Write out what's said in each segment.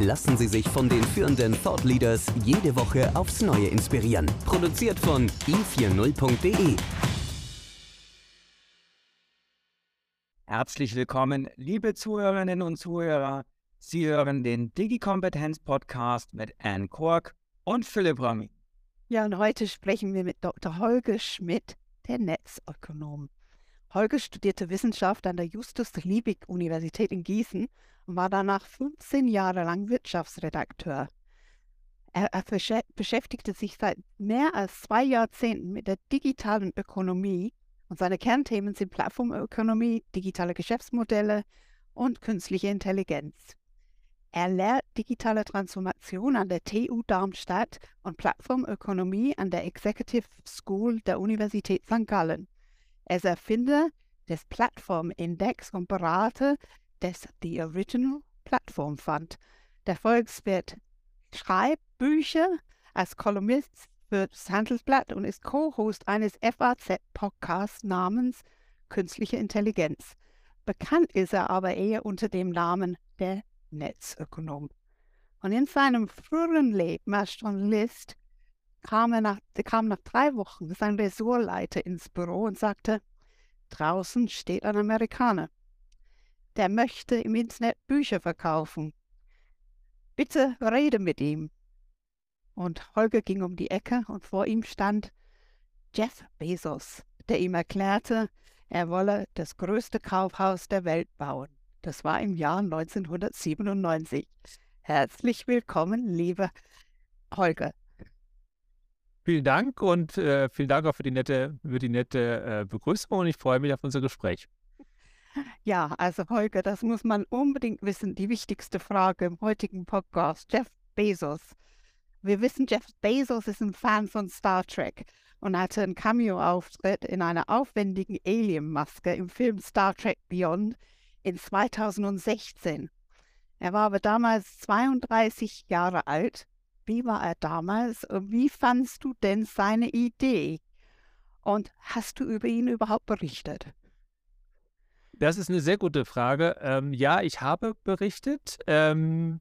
Lassen Sie sich von den führenden Thought Leaders jede Woche aufs Neue inspirieren. Produziert von i40.de. Herzlich willkommen, liebe Zuhörerinnen und Zuhörer. Sie hören den Digi-Kompetenz-Podcast mit Anne Kork und Philipp Rami. Ja, und heute sprechen wir mit Dr. Holger Schmidt, der Netzökonom. Holger studierte Wissenschaft an der Justus-Liebig-Universität in Gießen und war danach 15 Jahre lang Wirtschaftsredakteur. Er, er beschäftigte sich seit mehr als zwei Jahrzehnten mit der digitalen Ökonomie und seine Kernthemen sind Plattformökonomie, digitale Geschäftsmodelle und künstliche Intelligenz. Er lehrt digitale Transformation an der TU Darmstadt und Plattformökonomie an der Executive School der Universität St. Gallen. Er ist Erfinder des Plattformindex und Berater des The Original Platform Fund. Der Volkswirt schreibt Bücher als Kolumnist für das Handelsblatt und ist Co-Host eines FAZ-Podcasts namens Künstliche Intelligenz. Bekannt ist er aber eher unter dem Namen der Netzökonom. Und in seinem früheren Leben als Journalist kam, er nach, kam nach drei Wochen sein Ressortleiter ins Büro und sagte, draußen steht ein Amerikaner der möchte im Internet Bücher verkaufen. Bitte rede mit ihm. Und Holger ging um die Ecke und vor ihm stand Jeff Bezos, der ihm erklärte, er wolle das größte Kaufhaus der Welt bauen. Das war im Jahr 1997. Herzlich willkommen, lieber Holger. Vielen Dank und äh, vielen Dank auch für die nette, für die nette äh, Begrüßung und ich freue mich auf unser Gespräch. Ja, also Holger, das muss man unbedingt wissen. Die wichtigste Frage im heutigen Podcast. Jeff Bezos. Wir wissen, Jeff Bezos ist ein Fan von Star Trek und hatte einen Cameo-Auftritt in einer aufwendigen Alien-Maske im Film Star Trek Beyond in 2016. Er war aber damals 32 Jahre alt. Wie war er damals wie fandst du denn seine Idee? Und hast du über ihn überhaupt berichtet? Das ist eine sehr gute Frage. Ähm, ja, ich habe berichtet. Ähm,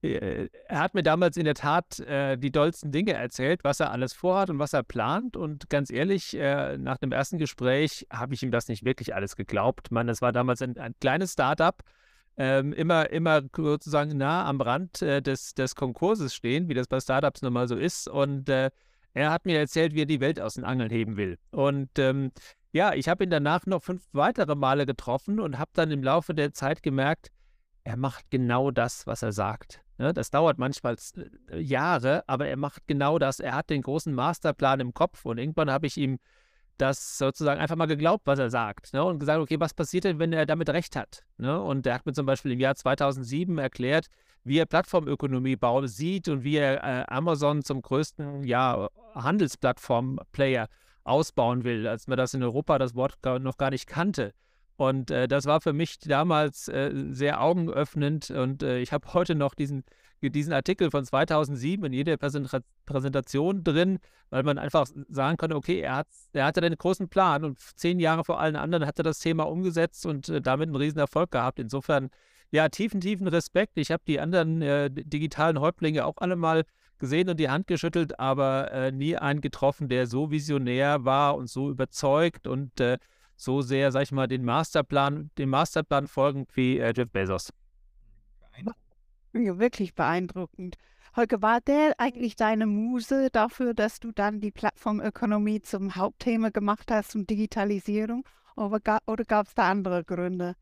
äh, er hat mir damals in der Tat äh, die dollsten Dinge erzählt, was er alles vorhat und was er plant. Und ganz ehrlich, äh, nach dem ersten Gespräch habe ich ihm das nicht wirklich alles geglaubt. Man, das war damals ein, ein kleines Startup, ähm, immer, immer sozusagen nah am Rand äh, des, des Konkurses stehen, wie das bei Startups nun mal so ist. Und äh, er hat mir erzählt, wie er die Welt aus den Angeln heben will. Und ähm, ja, ich habe ihn danach noch fünf weitere Male getroffen und habe dann im Laufe der Zeit gemerkt, er macht genau das, was er sagt. Ne, das dauert manchmal äh, Jahre, aber er macht genau das. Er hat den großen Masterplan im Kopf und irgendwann habe ich ihm das sozusagen einfach mal geglaubt, was er sagt. Ne? Und gesagt, okay, was passiert denn, wenn er damit recht hat? Ne? Und er hat mir zum Beispiel im Jahr 2007 erklärt, wie er Plattformökonomie sieht und wie er äh, Amazon zum größten ja, Handelsplattform-Player ausbauen will, als man das in Europa das Wort noch gar nicht kannte. Und äh, das war für mich damals äh, sehr augenöffnend und äh, ich habe heute noch diesen, diesen Artikel von 2007 in jeder Präsentation drin, weil man einfach sagen konnte, okay, er, hat, er hatte einen großen Plan und zehn Jahre vor allen anderen hat er das Thema umgesetzt und äh, damit einen riesen Erfolg gehabt. Insofern, ja, tiefen, tiefen Respekt. Ich habe die anderen äh, digitalen Häuptlinge auch alle mal gesehen und die Hand geschüttelt, aber äh, nie einen getroffen, der so visionär war und so überzeugt und äh, so sehr, sag ich mal, den Masterplan, dem Masterplan folgend wie äh, Jeff Bezos. Ja, wirklich beeindruckend. Holger, war der eigentlich deine Muse dafür, dass du dann die Plattformökonomie zum Hauptthema gemacht hast und Digitalisierung? Oder, oder gab es da andere Gründe?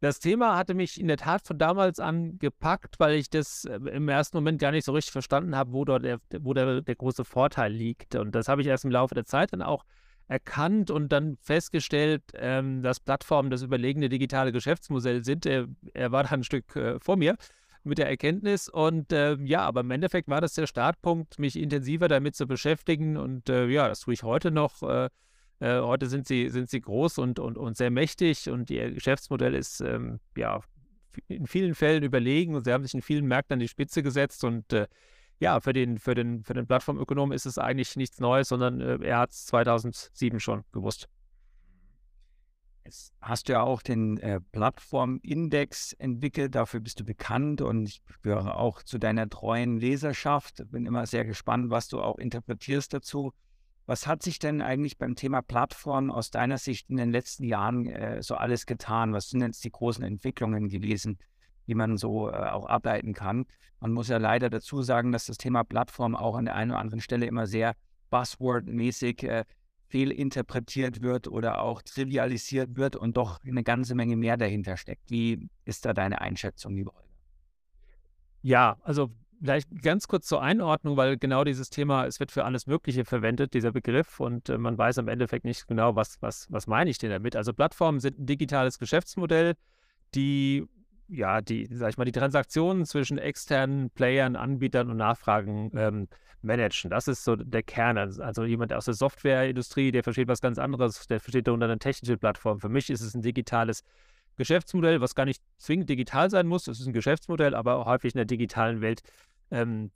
Das Thema hatte mich in der Tat von damals an gepackt, weil ich das äh, im ersten Moment gar nicht so richtig verstanden habe, wo dort der, wo der, der große Vorteil liegt. Und das habe ich erst im Laufe der Zeit dann auch erkannt und dann festgestellt, ähm, dass Plattformen das überlegene digitale Geschäftsmodell sind. Er, er war da ein Stück äh, vor mir. mit der Erkenntnis. Und äh, ja, aber im Endeffekt war das der Startpunkt, mich intensiver damit zu beschäftigen. Und äh, ja, das tue ich heute noch. Äh, äh, heute sind sie, sind sie groß und, und, und sehr mächtig und ihr Geschäftsmodell ist ähm, ja in vielen Fällen überlegen und sie haben sich in vielen Märkten an die Spitze gesetzt und äh, ja, für den, für den, für den Plattformökonom ist es eigentlich nichts Neues, sondern äh, er hat es 2007 schon gewusst. Jetzt hast du ja auch den äh, Plattformindex entwickelt, dafür bist du bekannt und ich gehöre auch zu deiner treuen Leserschaft. Bin immer sehr gespannt, was du auch interpretierst dazu. Was hat sich denn eigentlich beim Thema Plattform aus deiner Sicht in den letzten Jahren äh, so alles getan? Was sind jetzt die großen Entwicklungen gewesen, die man so äh, auch ableiten kann? Man muss ja leider dazu sagen, dass das Thema Plattform auch an der einen oder anderen Stelle immer sehr buzzword-mäßig äh, fehlinterpretiert wird oder auch trivialisiert wird und doch eine ganze Menge mehr dahinter steckt. Wie ist da deine Einschätzung, lieber Holger? Ja, also Vielleicht ganz kurz zur Einordnung, weil genau dieses Thema, es wird für alles Mögliche verwendet, dieser Begriff, und äh, man weiß am Endeffekt nicht genau, was, was, was meine ich denn damit. Also Plattformen sind ein digitales Geschäftsmodell, die ja, die, sag ich mal, die Transaktionen zwischen externen Playern, Anbietern und Nachfragen ähm, managen. Das ist so der Kern. Also, also jemand aus der Softwareindustrie, der versteht was ganz anderes, der versteht darunter eine technische Plattform. Für mich ist es ein digitales Geschäftsmodell, was gar nicht zwingend digital sein muss. Es ist ein Geschäftsmodell, aber auch häufig in der digitalen Welt ähm,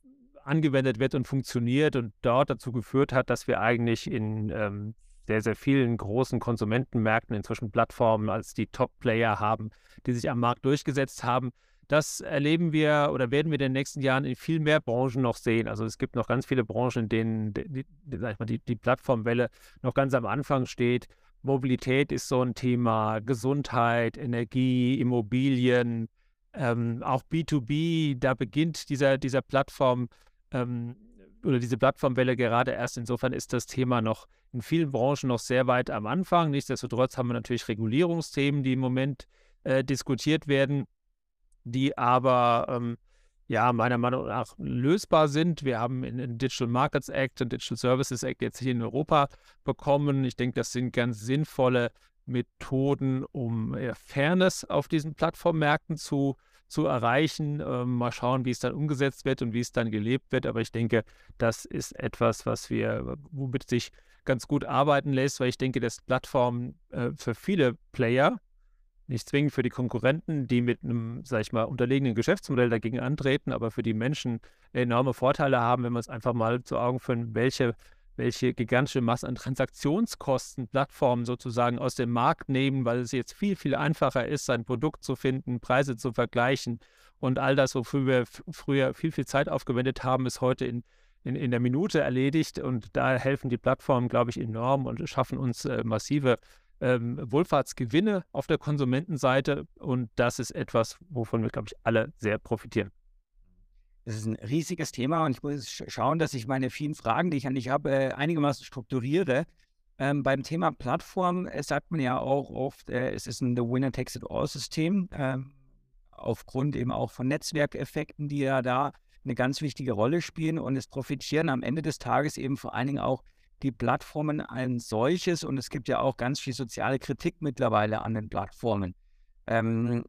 angewendet wird und funktioniert und dort dazu geführt hat, dass wir eigentlich in ähm, sehr, sehr vielen großen Konsumentenmärkten inzwischen Plattformen als die Top-Player haben, die sich am Markt durchgesetzt haben. Das erleben wir oder werden wir in den nächsten Jahren in viel mehr Branchen noch sehen. Also es gibt noch ganz viele Branchen, in denen die, die, die Plattformwelle noch ganz am Anfang steht. Mobilität ist so ein Thema, Gesundheit, Energie, Immobilien, ähm, auch B2B, da beginnt dieser, dieser Plattform ähm, oder diese Plattformwelle gerade erst. Insofern ist das Thema noch in vielen Branchen noch sehr weit am Anfang. Nichtsdestotrotz haben wir natürlich Regulierungsthemen, die im Moment äh, diskutiert werden, die aber ähm, ja meiner Meinung nach lösbar sind. Wir haben den Digital Markets Act und Digital Services Act jetzt hier in Europa bekommen. Ich denke, das sind ganz sinnvolle Methoden, um Fairness auf diesen Plattformmärkten zu, zu erreichen. Ähm, mal schauen, wie es dann umgesetzt wird und wie es dann gelebt wird. Aber ich denke, das ist etwas, was wir, womit sich ganz gut arbeiten lässt, weil ich denke, dass Plattformen äh, für viele Player, nicht zwingend für die Konkurrenten, die mit einem, sag ich mal, unterlegenen Geschäftsmodell dagegen antreten, aber für die Menschen enorme Vorteile haben, wenn wir uns einfach mal zu Augen führen, welche welche gigantische Masse an Transaktionskosten Plattformen sozusagen aus dem Markt nehmen, weil es jetzt viel, viel einfacher ist, sein Produkt zu finden, Preise zu vergleichen und all das, wofür wir früher viel, viel Zeit aufgewendet haben, ist heute in, in, in der Minute erledigt und da helfen die Plattformen, glaube ich, enorm und schaffen uns äh, massive ähm, Wohlfahrtsgewinne auf der Konsumentenseite und das ist etwas, wovon wir, glaube ich, alle sehr profitieren. Das ist ein riesiges Thema und ich muss schauen, dass ich meine vielen Fragen, die ich an dich habe, äh, einigermaßen strukturiere. Ähm, beim Thema Plattform äh, sagt man ja auch oft, äh, es ist ein The Winner Takes It All System, ähm, aufgrund eben auch von Netzwerkeffekten, die ja da eine ganz wichtige Rolle spielen und es profitieren am Ende des Tages eben vor allen Dingen auch die Plattformen als solches und es gibt ja auch ganz viel soziale Kritik mittlerweile an den Plattformen. Ähm,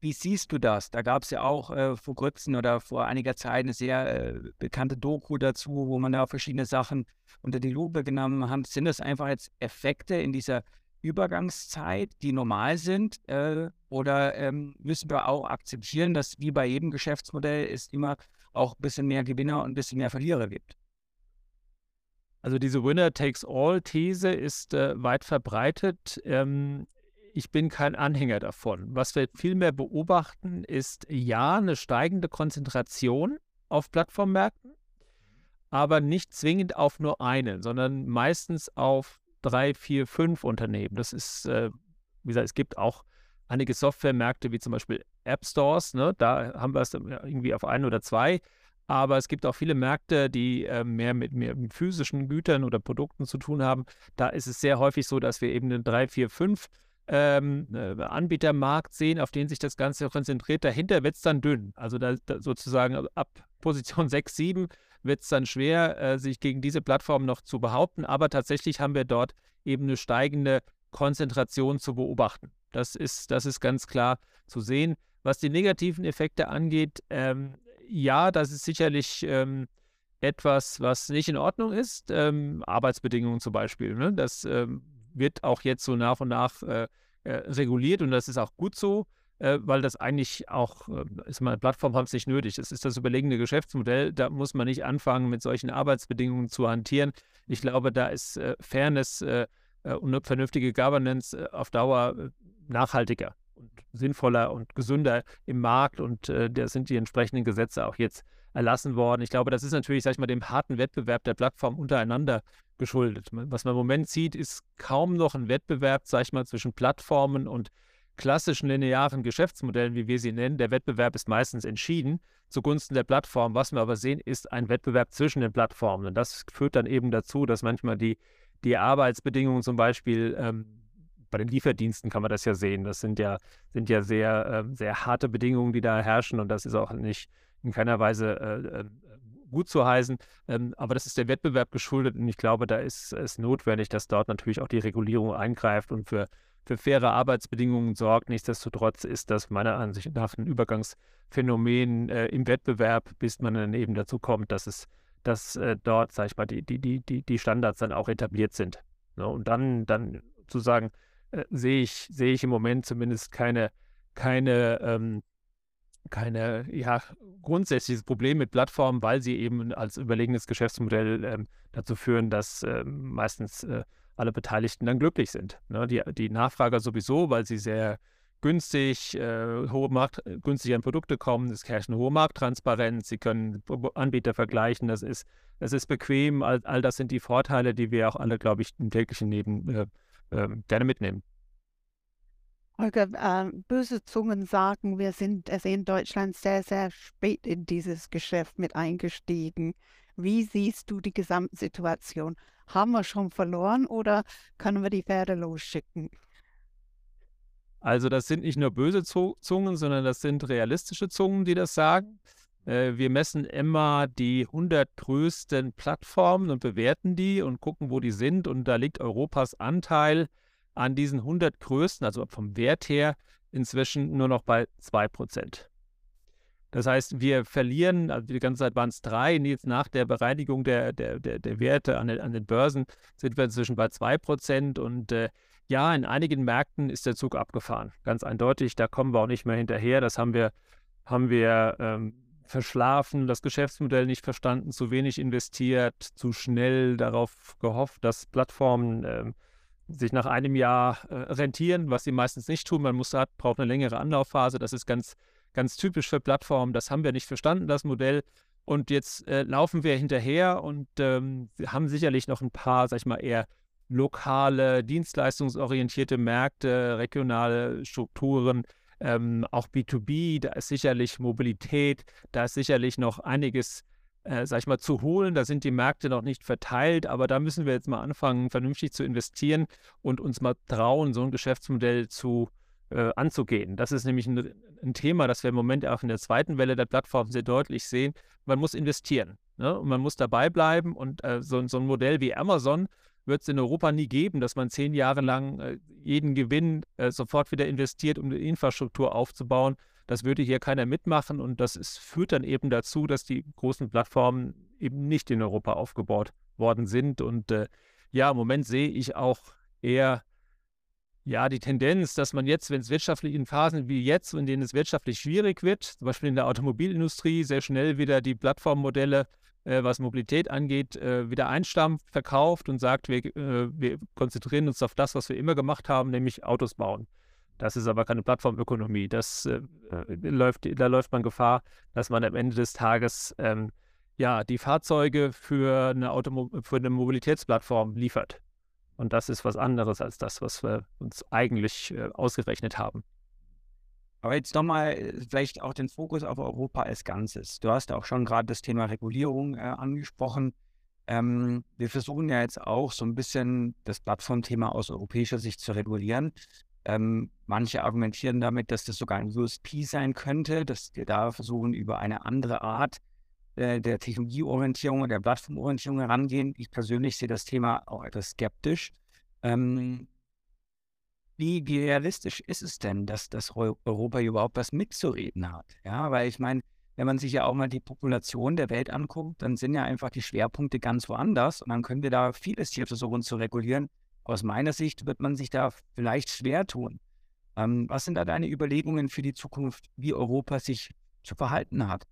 wie siehst du das? Da gab es ja auch äh, vor kurzem oder vor einiger Zeit eine sehr äh, bekannte Doku dazu, wo man da verschiedene Sachen unter die Lupe genommen hat. Sind das einfach jetzt Effekte in dieser Übergangszeit, die normal sind? Äh, oder ähm, müssen wir auch akzeptieren, dass wie bei jedem Geschäftsmodell es immer auch ein bisschen mehr Gewinner und ein bisschen mehr Verlierer gibt? Also diese Winner-Takes-All-These ist äh, weit verbreitet. Ähm, ich bin kein Anhänger davon. Was wir vielmehr beobachten, ist ja eine steigende Konzentration auf Plattformmärkten, aber nicht zwingend auf nur einen, sondern meistens auf drei, vier, fünf Unternehmen. Das ist, äh, wie gesagt, es gibt auch einige Softwaremärkte wie zum Beispiel App Stores, ne? da haben wir es irgendwie auf ein oder zwei. Aber es gibt auch viele Märkte, die äh, mehr mit, mehr mit physischen Gütern oder Produkten zu tun haben. Da ist es sehr häufig so, dass wir eben eine drei, vier, fünf ähm, äh, Anbietermarkt sehen, auf den sich das Ganze konzentriert. Dahinter wird es dann dünn. Also da, da sozusagen ab Position 6, 7 wird es dann schwer, äh, sich gegen diese Plattform noch zu behaupten. Aber tatsächlich haben wir dort eben eine steigende Konzentration zu beobachten. Das ist, das ist ganz klar zu sehen. Was die negativen Effekte angeht, ähm, ja, das ist sicherlich ähm, etwas, was nicht in Ordnung ist. Ähm, Arbeitsbedingungen zum Beispiel. Ne? Das ähm, wird auch jetzt so nach und nach äh, äh, reguliert und das ist auch gut so, äh, weil das eigentlich auch, äh, ist mal, Plattformen haben es nicht nötig. Es ist das überlegene Geschäftsmodell. Da muss man nicht anfangen, mit solchen Arbeitsbedingungen zu hantieren. Ich glaube, da ist äh, Fairness äh, und eine vernünftige Governance auf Dauer nachhaltiger und sinnvoller und gesünder im Markt und äh, da sind die entsprechenden Gesetze auch jetzt erlassen worden. Ich glaube, das ist natürlich, sag ich mal, dem harten Wettbewerb der Plattformen untereinander geschuldet. Was man im Moment sieht, ist kaum noch ein Wettbewerb, sag ich mal, zwischen Plattformen und klassischen linearen Geschäftsmodellen, wie wir sie nennen. Der Wettbewerb ist meistens entschieden zugunsten der Plattform. Was wir aber sehen, ist ein Wettbewerb zwischen den Plattformen. Und das führt dann eben dazu, dass manchmal die, die Arbeitsbedingungen zum Beispiel ähm, bei den Lieferdiensten kann man das ja sehen. Das sind ja, sind ja sehr, äh, sehr harte Bedingungen, die da herrschen und das ist auch nicht in keiner Weise äh, äh, gut zu heißen. Ähm, aber das ist der Wettbewerb geschuldet und ich glaube, da ist es notwendig, dass dort natürlich auch die Regulierung eingreift und für, für faire Arbeitsbedingungen sorgt. Nichtsdestotrotz ist das meiner Ansicht nach ein Übergangsphänomen äh, im Wettbewerb, bis man dann eben dazu kommt, dass es dass äh, dort, sag ich mal, die, die, die, die Standards dann auch etabliert sind. Ne? Und dann, dann zu sagen, äh, sehe ich, sehe ich im Moment zumindest keine, keine, ähm, keine, ja, grundsätzliches Problem mit Plattformen, weil sie eben als überlegenes Geschäftsmodell ähm, dazu führen, dass ähm, meistens äh, alle Beteiligten dann glücklich sind. Ne? Die, die Nachfrager sowieso, weil sie sehr günstig, äh, hohe Markt, günstig an Produkte kommen, es herrscht eine hohe Markttransparenz, sie können Anbieter vergleichen, das ist, das ist bequem, all, all das sind die Vorteile, die wir auch alle, glaube ich, im täglichen Leben äh, ähm, gerne mitnehmen. Holger, äh, böse Zungen sagen, wir sind also in Deutschland sehr, sehr spät in dieses Geschäft mit eingestiegen. Wie siehst du die Gesamtsituation? Haben wir schon verloren oder können wir die Pferde losschicken? Also das sind nicht nur böse Zungen, sondern das sind realistische Zungen, die das sagen. Äh, wir messen immer die 100 größten Plattformen und bewerten die und gucken, wo die sind. Und da liegt Europas Anteil an diesen 100 größten, also vom Wert her, inzwischen nur noch bei 2%. Das heißt, wir verlieren, also die ganze Zeit waren es drei, jetzt nach der Bereinigung der, der, der, der Werte an den, an den Börsen sind wir inzwischen bei 2%. Und äh, ja, in einigen Märkten ist der Zug abgefahren. Ganz eindeutig, da kommen wir auch nicht mehr hinterher. Das haben wir, haben wir ähm, verschlafen, das Geschäftsmodell nicht verstanden, zu wenig investiert, zu schnell darauf gehofft, dass Plattformen äh, sich nach einem Jahr äh, rentieren, was sie meistens nicht tun. Man muss hat, braucht eine längere Anlaufphase. Das ist ganz, ganz typisch für Plattformen. Das haben wir nicht verstanden, das Modell. Und jetzt äh, laufen wir hinterher und ähm, haben sicherlich noch ein paar, sag ich mal, eher lokale, dienstleistungsorientierte Märkte, regionale Strukturen, ähm, auch B2B, da ist sicherlich Mobilität, da ist sicherlich noch einiges, äh, sag ich mal, zu holen. Da sind die Märkte noch nicht verteilt, aber da müssen wir jetzt mal anfangen, vernünftig zu investieren und uns mal trauen, so ein Geschäftsmodell zu äh, anzugehen. Das ist nämlich ein, ein, Thema, das wir im Moment auch in der zweiten Welle der Plattform sehr deutlich sehen. Man muss investieren ne? und man muss dabei bleiben und äh, so, so ein Modell wie Amazon wird es in Europa nie geben, dass man zehn Jahre lang äh, jeden Gewinn äh, sofort wieder investiert, um die Infrastruktur aufzubauen. Das würde hier keiner mitmachen und das ist, führt dann eben dazu, dass die großen Plattformen eben nicht in Europa aufgebaut worden sind. Und äh, ja, im Moment sehe ich auch eher ja, die Tendenz, dass man jetzt, wenn es wirtschaftlich in Phasen wie jetzt, in denen es wirtschaftlich schwierig wird, zum Beispiel in der Automobilindustrie, sehr schnell wieder die Plattformmodelle äh, was Mobilität angeht, äh, wieder einstampft, verkauft und sagt, wir, äh, wir konzentrieren uns auf das, was wir immer gemacht haben, nämlich Autos bauen. Das ist aber keine Plattformökonomie. Das äh, läuft, da läuft man Gefahr, dass man am Ende des Tages ähm, ja, die Fahrzeuge für eine, Automo für eine Mobilitätsplattform liefert. Und das ist was anderes als das, was wir uns eigentlich äh, ausgerechnet haben. Aber jetzt nochmal äh, vielleicht auch den Fokus auf Europa als Ganzes. Du hast auch schon gerade das Thema Regulierung äh, angesprochen. Ähm, wir versuchen ja jetzt auch so ein bisschen das Plattformthema aus europäischer Sicht zu regulieren. Ähm, manche argumentieren damit, dass das sogar ein USP sein könnte, dass wir da versuchen, über eine andere Art äh, der Technologieorientierung und der Plattformorientierung herangehen. Ich persönlich sehe das Thema auch etwas skeptisch. Ähm, wie, wie realistisch ist es denn, dass, dass Europa überhaupt was mitzureden hat? Ja, weil ich meine, wenn man sich ja auch mal die Population der Welt anguckt, dann sind ja einfach die Schwerpunkte ganz woanders und dann können wir da vieles hier versuchen zu regulieren. Aus meiner Sicht wird man sich da vielleicht schwer tun. Ähm, was sind da deine Überlegungen für die Zukunft, wie Europa sich zu verhalten hat?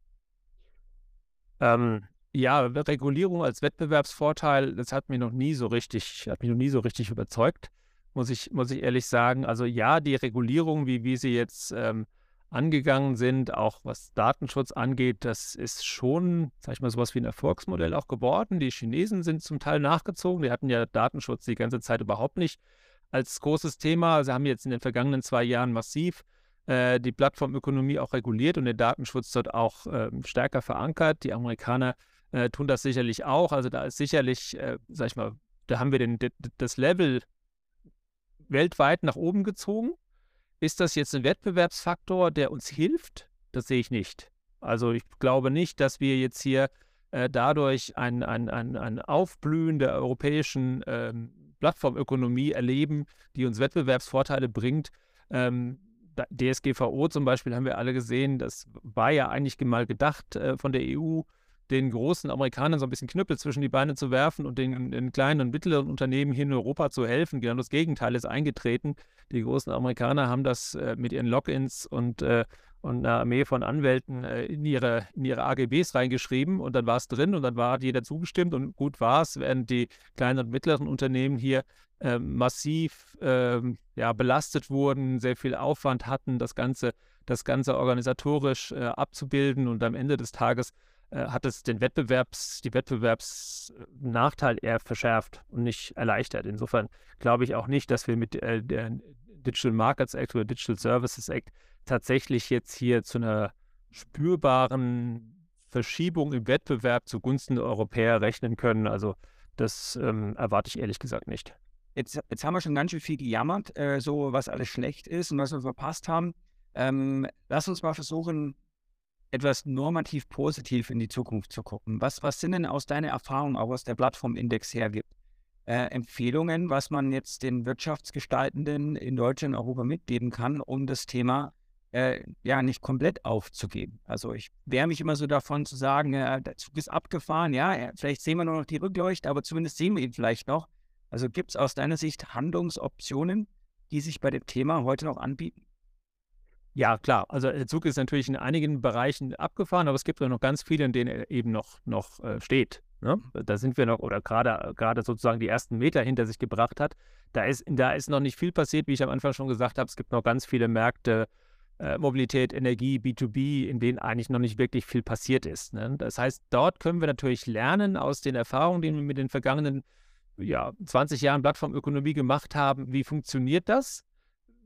Ähm, ja, Regulierung als Wettbewerbsvorteil, das hat mich noch nie so richtig, hat mich noch nie so richtig überzeugt, muss ich, muss ich ehrlich sagen. Also ja, die Regulierung, wie, wie sie jetzt ähm, angegangen sind, auch was Datenschutz angeht, das ist schon, sag ich mal, sowas wie ein Erfolgsmodell auch geworden. Die Chinesen sind zum Teil nachgezogen. Die hatten ja Datenschutz die ganze Zeit überhaupt nicht als großes Thema. Sie haben jetzt in den vergangenen zwei Jahren massiv äh, die Plattformökonomie auch reguliert und den Datenschutz dort auch äh, stärker verankert. Die Amerikaner äh, tun das sicherlich auch. Also da ist sicherlich, äh, sag ich mal, da haben wir den, das Level weltweit nach oben gezogen. Ist das jetzt ein Wettbewerbsfaktor, der uns hilft? Das sehe ich nicht. Also ich glaube nicht, dass wir jetzt hier äh, dadurch ein, ein, ein, ein Aufblühen der europäischen ähm, Plattformökonomie erleben, die uns Wettbewerbsvorteile bringt. Ähm, DSGVO zum Beispiel haben wir alle gesehen, das war ja eigentlich mal gedacht äh, von der EU, den großen Amerikanern so ein bisschen Knüppel zwischen die Beine zu werfen und den, den, kleinen und mittleren Unternehmen hier in Europa zu helfen. Genau das Gegenteil ist eingetreten. Die großen Amerikaner haben das äh, mit ihren Logins und, äh, und einer Armee von Anwälten äh, in, ihre, in ihre AGBs reingeschrieben und dann war es drin und dann war jeder zugestimmt und gut war es, während die kleinen und mittleren Unternehmen hier ähm, massiv ähm, ja, belastet wurden, sehr viel Aufwand hatten, das Ganze, das Ganze organisatorisch äh, abzubilden und am Ende des Tages hat es den Wettbewerbs, die Wettbewerbsnachteil eher verschärft und nicht erleichtert. Insofern glaube ich auch nicht, dass wir mit äh, der Digital Markets Act oder Digital Services Act tatsächlich jetzt hier zu einer spürbaren Verschiebung im Wettbewerb zugunsten der Europäer rechnen können. Also das ähm, erwarte ich ehrlich gesagt nicht. Jetzt, jetzt haben wir schon ganz schön viel gejammert, äh, so was alles schlecht ist und was wir verpasst haben. Ähm, lass uns mal versuchen, etwas normativ positiv in die Zukunft zu gucken. Was, was sind denn aus deiner Erfahrung, auch aus der Plattformindex hergibt, äh, Empfehlungen, was man jetzt den Wirtschaftsgestaltenden in Deutschland und Europa mitgeben kann, um das Thema äh, ja nicht komplett aufzugeben? Also ich wehre mich immer so davon zu sagen, äh, der Zug ist abgefahren, ja, vielleicht sehen wir nur noch die Rückleuchte, aber zumindest sehen wir ihn vielleicht noch. Also gibt es aus deiner Sicht Handlungsoptionen, die sich bei dem Thema heute noch anbieten? Ja, klar. Also der Zug ist natürlich in einigen Bereichen abgefahren, aber es gibt auch noch ganz viele, in denen er eben noch, noch äh, steht. Ne? Mhm. Da sind wir noch, oder gerade gerade sozusagen die ersten Meter hinter sich gebracht hat. Da ist, da ist noch nicht viel passiert, wie ich am Anfang schon gesagt habe. Es gibt noch ganz viele Märkte, äh, Mobilität, Energie, B2B, in denen eigentlich noch nicht wirklich viel passiert ist. Ne? Das heißt, dort können wir natürlich lernen aus den Erfahrungen, die wir mit den vergangenen ja, 20 Jahren Plattformökonomie gemacht haben. Wie funktioniert das?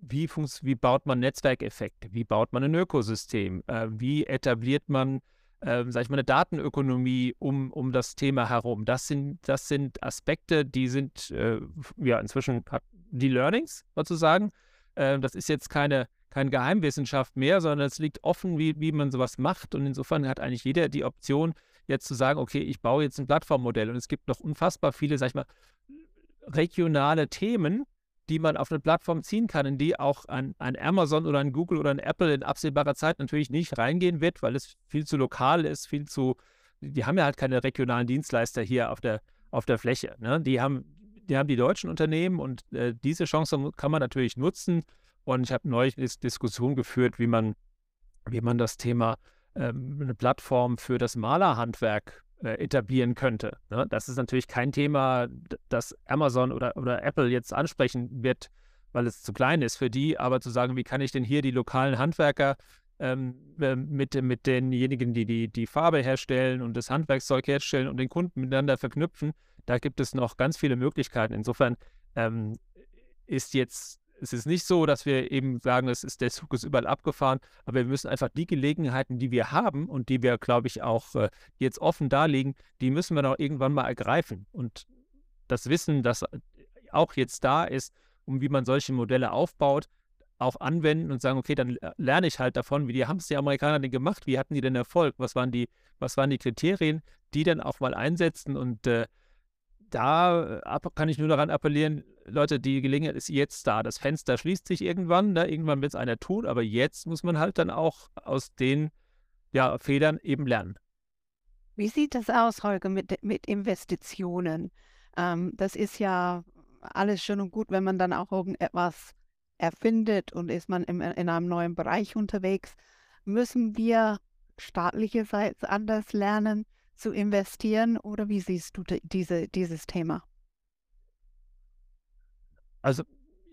Wie, wie baut man Netzwerkeffekte, wie baut man ein Ökosystem, äh, wie etabliert man, äh, sag ich mal, eine Datenökonomie um, um das Thema herum. Das sind, das sind Aspekte, die sind äh, ja inzwischen die Learnings sozusagen. Äh, das ist jetzt keine, keine Geheimwissenschaft mehr, sondern es liegt offen, wie, wie man sowas macht. Und insofern hat eigentlich jeder die Option, jetzt zu sagen, okay, ich baue jetzt ein Plattformmodell. Und es gibt noch unfassbar viele, sag ich mal, regionale Themen, die man auf eine Plattform ziehen kann, in die auch ein, ein Amazon oder ein Google oder ein Apple in absehbarer Zeit natürlich nicht reingehen wird, weil es viel zu lokal ist, viel zu, die haben ja halt keine regionalen Dienstleister hier auf der, auf der Fläche. Ne? Die, haben, die haben die deutschen Unternehmen und äh, diese Chance kann man natürlich nutzen. Und ich habe neulich eine Diskussion geführt, wie man, wie man das Thema ähm, eine Plattform für das Malerhandwerk äh, etablieren könnte. Ne? Das ist natürlich kein Thema, das Amazon oder, oder Apple jetzt ansprechen wird, weil es zu klein ist für die, aber zu sagen, wie kann ich denn hier die lokalen Handwerker ähm, äh, mit, mit denjenigen, die, die die Farbe herstellen und das Handwerkszeug herstellen und den Kunden miteinander verknüpfen, da gibt es noch ganz viele Möglichkeiten. Insofern ähm, ist jetzt es ist nicht so, dass wir eben sagen, es ist, der Zug ist überall abgefahren, aber wir müssen einfach die Gelegenheiten, die wir haben und die wir, glaube ich, auch äh, jetzt offen darlegen, die müssen wir doch irgendwann mal ergreifen. Und das Wissen, das auch jetzt da ist, um wie man solche Modelle aufbaut, auch anwenden und sagen, okay, dann lerne ich halt davon, wie die haben es die Amerikaner denn gemacht, wie hatten die denn Erfolg, was waren die, was waren die Kriterien, die dann auch mal einsetzen? Und äh, da kann ich nur daran appellieren, Leute, die Gelegenheit ist jetzt da. Das Fenster schließt sich irgendwann, ne? irgendwann wird es einer tun, aber jetzt muss man halt dann auch aus den ja, Fehlern eben lernen. Wie sieht das aus, Holger, mit, mit Investitionen? Ähm, das ist ja alles schön und gut, wenn man dann auch irgendetwas erfindet und ist man im, in einem neuen Bereich unterwegs. Müssen wir staatlicherseits anders lernen zu investieren oder wie siehst du diese, dieses Thema? Also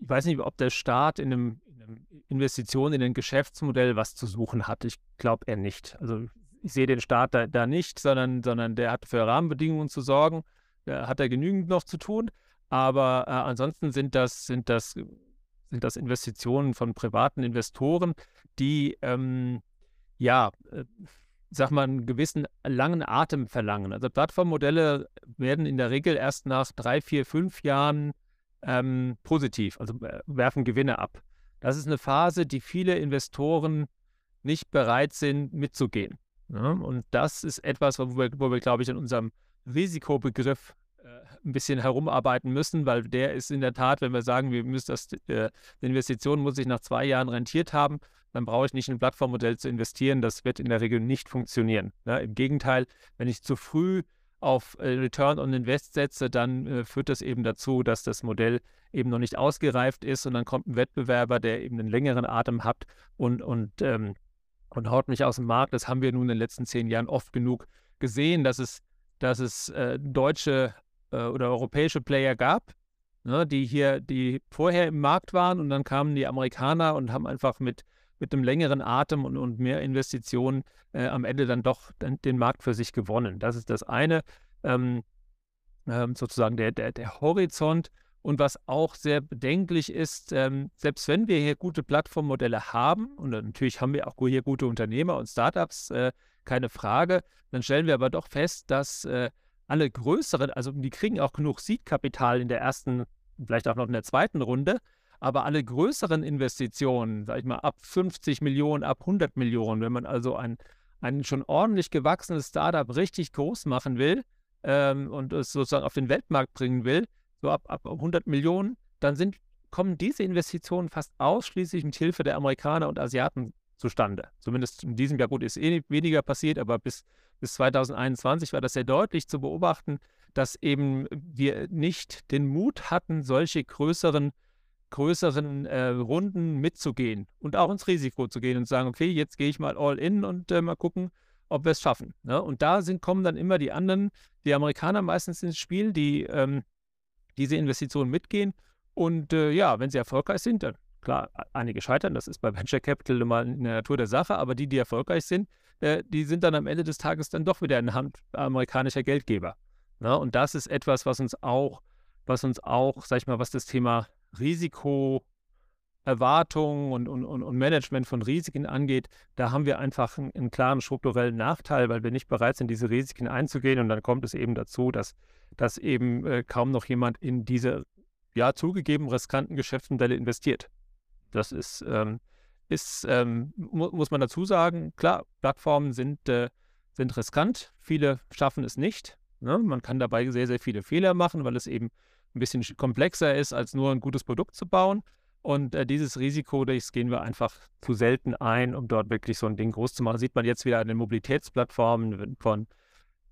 ich weiß nicht, ob der Staat in einem, in einem Investition in ein Geschäftsmodell was zu suchen hat. Ich glaube eher nicht. Also ich sehe den Staat da, da, nicht, sondern, sondern der hat für Rahmenbedingungen zu sorgen. Da hat er genügend noch zu tun. Aber äh, ansonsten sind das, sind, das, sind das Investitionen von privaten Investoren, die ähm, ja, äh, sag mal, einen gewissen langen Atem verlangen. Also Plattformmodelle werden in der Regel erst nach drei, vier, fünf Jahren ähm, positiv, also äh, werfen Gewinne ab. Das ist eine Phase, die viele Investoren nicht bereit sind mitzugehen. Ja, ne? und das ist etwas, wo wir, wo wir glaube ich, in unserem Risikobegriff ein bisschen herumarbeiten müssen, weil der ist in der Tat, wenn wir sagen, wir müssen das, äh, die Investition muss sich nach zwei Jahren rentiert haben, dann brauche ich nicht in ein Plattformmodell zu investieren. Das wird in der Regel nicht funktionieren. Ne? Im Gegenteil, wenn ich zu früh auf äh, Return on Invest setze, dann äh, führt das eben dazu, dass das Modell eben noch nicht ausgereift ist und dann kommt ein Wettbewerber, der eben einen längeren Atem hat und, und ähm, und haut mich aus dem Markt. Das haben wir nun in den letzten zehn Jahren oft genug gesehen, dass es, dass es äh, deutsche äh, oder europäische Player gab, ne, die hier, die vorher im Markt waren und dann kamen die Amerikaner und haben einfach mit, mit einem längeren Atem und, und mehr Investitionen äh, am Ende dann doch den, den, Markt für sich gewonnen. Das ist das eine. Ähm, ähm, sozusagen der, der, der Horizont. Und was auch sehr bedenklich ist, ähm, selbst wenn wir hier gute Plattformmodelle haben, und natürlich haben wir auch hier gute Unternehmer und Startups, äh, keine Frage, dann stellen wir aber doch fest, dass äh, alle größeren, also die kriegen auch genug Seed-Kapital in der ersten, vielleicht auch noch in der zweiten Runde, aber alle größeren Investitionen, sag ich mal, ab 50 Millionen, ab 100 Millionen, wenn man also ein, ein schon ordentlich gewachsenes Startup richtig groß machen will ähm, und es sozusagen auf den Weltmarkt bringen will, so ab, ab 100 Millionen, dann sind, kommen diese Investitionen fast ausschließlich mit Hilfe der Amerikaner und Asiaten zustande. Zumindest in diesem Jahr, gut, ist eh weniger passiert, aber bis, bis 2021 war das sehr deutlich zu beobachten, dass eben wir nicht den Mut hatten, solche größeren, größeren äh, Runden mitzugehen und auch ins Risiko zu gehen und sagen, okay, jetzt gehe ich mal all in und äh, mal gucken, ob wir es schaffen. Ne? Und da sind, kommen dann immer die anderen, die Amerikaner meistens ins Spiel, die ähm, diese Investitionen mitgehen. Und äh, ja, wenn sie erfolgreich sind, dann klar, einige scheitern, das ist bei Venture Capital immer in der Natur der Sache, aber die, die erfolgreich sind, äh, die sind dann am Ende des Tages dann doch wieder in der Hand amerikanischer Geldgeber. Na, ne? und das ist etwas, was uns auch, was uns auch, sag ich mal, was das Thema Risiko, Erwartungen und, und, und Management von Risiken angeht, da haben wir einfach einen, einen, klaren strukturellen Nachteil, weil wir nicht bereit sind, diese Risiken einzugehen. Und dann kommt es eben dazu, dass dass eben äh, kaum noch jemand in diese, ja, zugegeben riskanten Geschäftsmodelle investiert. Das ist, ähm, ist ähm, mu muss man dazu sagen, klar, Plattformen sind, äh, sind riskant, viele schaffen es nicht. Ne? Man kann dabei sehr, sehr viele Fehler machen, weil es eben ein bisschen komplexer ist, als nur ein gutes Produkt zu bauen. Und äh, dieses Risiko, das gehen wir einfach zu selten ein, um dort wirklich so ein Ding groß zu machen. Sieht man jetzt wieder an den Mobilitätsplattformen von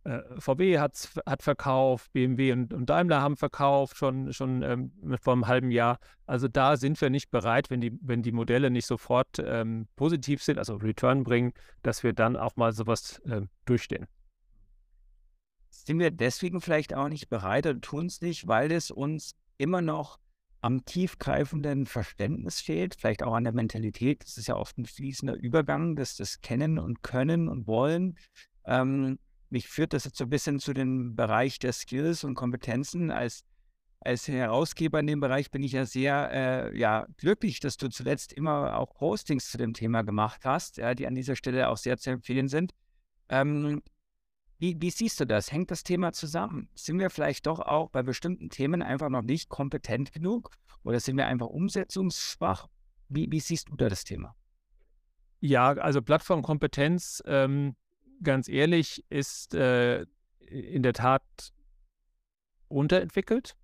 äh, VW hat, hat verkauft, BMW und, und, Daimler haben verkauft, schon, schon ähm, vor einem halben Jahr. Also da sind wir nicht bereit, wenn die, wenn die Modelle nicht sofort ähm, positiv sind, also Return bringen, dass wir dann auch mal sowas äh, durchstehen. Sind wir deswegen vielleicht auch nicht bereit und tun es nicht, weil es uns immer noch am tiefgreifenden Verständnis fehlt, vielleicht auch an der Mentalität. Das ist ja oft ein fließender Übergang, dass das Kennen und Können und Wollen. Ähm, mich führt das jetzt so ein bisschen zu dem Bereich der Skills und Kompetenzen. Als, als Herausgeber in dem Bereich bin ich ja sehr äh, ja, glücklich, dass du zuletzt immer auch Postings zu dem Thema gemacht hast, ja, die an dieser Stelle auch sehr zu empfehlen sind. Ähm, wie, wie, siehst du das? Hängt das Thema zusammen? Sind wir vielleicht doch auch bei bestimmten Themen einfach noch nicht kompetent genug oder sind wir einfach umsetzungsschwach? Wie, wie siehst du da das Thema? Ja, also Plattformkompetenz ähm, ganz ehrlich, ist äh, in der Tat unterentwickelt,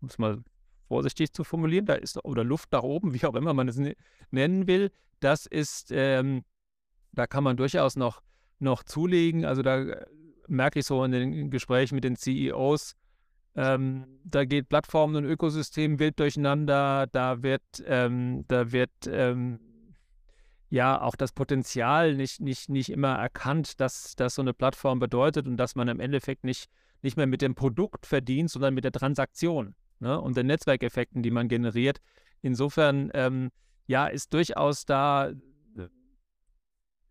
um es mal vorsichtig zu formulieren, da ist oder Luft nach oben, wie auch immer man es nennen will. Das ist, ähm, da kann man durchaus noch, noch zulegen. Also da äh, merke ich so in den Gesprächen mit den CEOs, ähm, da geht Plattformen und Ökosystem wild durcheinander. Da wird, ähm, da wird ähm, ja auch das Potenzial nicht, nicht, nicht immer erkannt, dass das so eine Plattform bedeutet und dass man im Endeffekt nicht, nicht mehr mit dem Produkt verdient, sondern mit der Transaktion ne, und den Netzwerkeffekten, die man generiert. Insofern ähm, ja, ist durchaus da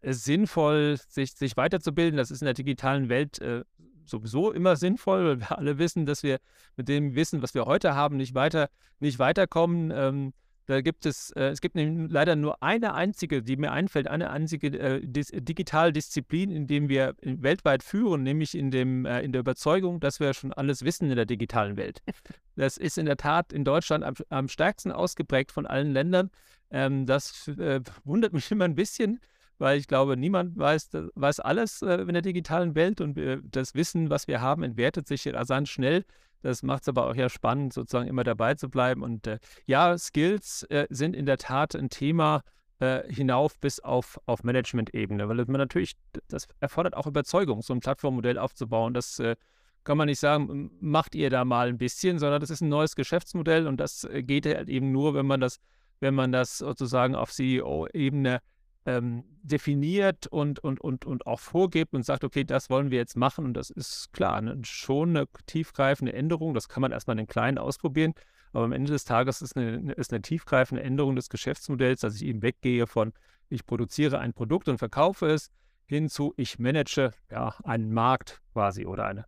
äh, sinnvoll, sich, sich weiterzubilden. Das ist in der digitalen Welt äh, sowieso immer sinnvoll, weil wir alle wissen, dass wir mit dem Wissen, was wir heute haben, nicht weiter, nicht weiterkommen. Ähm, da gibt es, äh, es gibt leider nur eine einzige, die mir einfällt, eine einzige äh, dis Digitaldisziplin, in dem wir weltweit führen, nämlich in, dem, äh, in der Überzeugung, dass wir schon alles wissen in der digitalen Welt. Das ist in der Tat in Deutschland am, am stärksten ausgeprägt von allen Ländern. Ähm, das äh, wundert mich immer ein bisschen, weil ich glaube, niemand weiß, weiß alles äh, in der digitalen Welt und äh, das Wissen, was wir haben, entwertet sich rasant schnell. Das macht es aber auch ja spannend, sozusagen immer dabei zu bleiben. Und äh, ja, Skills äh, sind in der Tat ein Thema äh, hinauf bis auf, auf Management-Ebene, weil man natürlich, das erfordert auch Überzeugung, so ein Plattformmodell aufzubauen. Das äh, kann man nicht sagen, macht ihr da mal ein bisschen, sondern das ist ein neues Geschäftsmodell und das geht halt eben nur, wenn man das, wenn man das sozusagen auf CEO-Ebene ähm, definiert und, und, und, und auch vorgibt und sagt, okay, das wollen wir jetzt machen. Und das ist klar, ne, schon eine tiefgreifende Änderung. Das kann man erstmal in den Kleinen ausprobieren. Aber am Ende des Tages ist eine, ist eine tiefgreifende Änderung des Geschäftsmodells, dass ich eben weggehe von, ich produziere ein Produkt und verkaufe es, hin zu, ich manage ja, einen Markt quasi oder eine,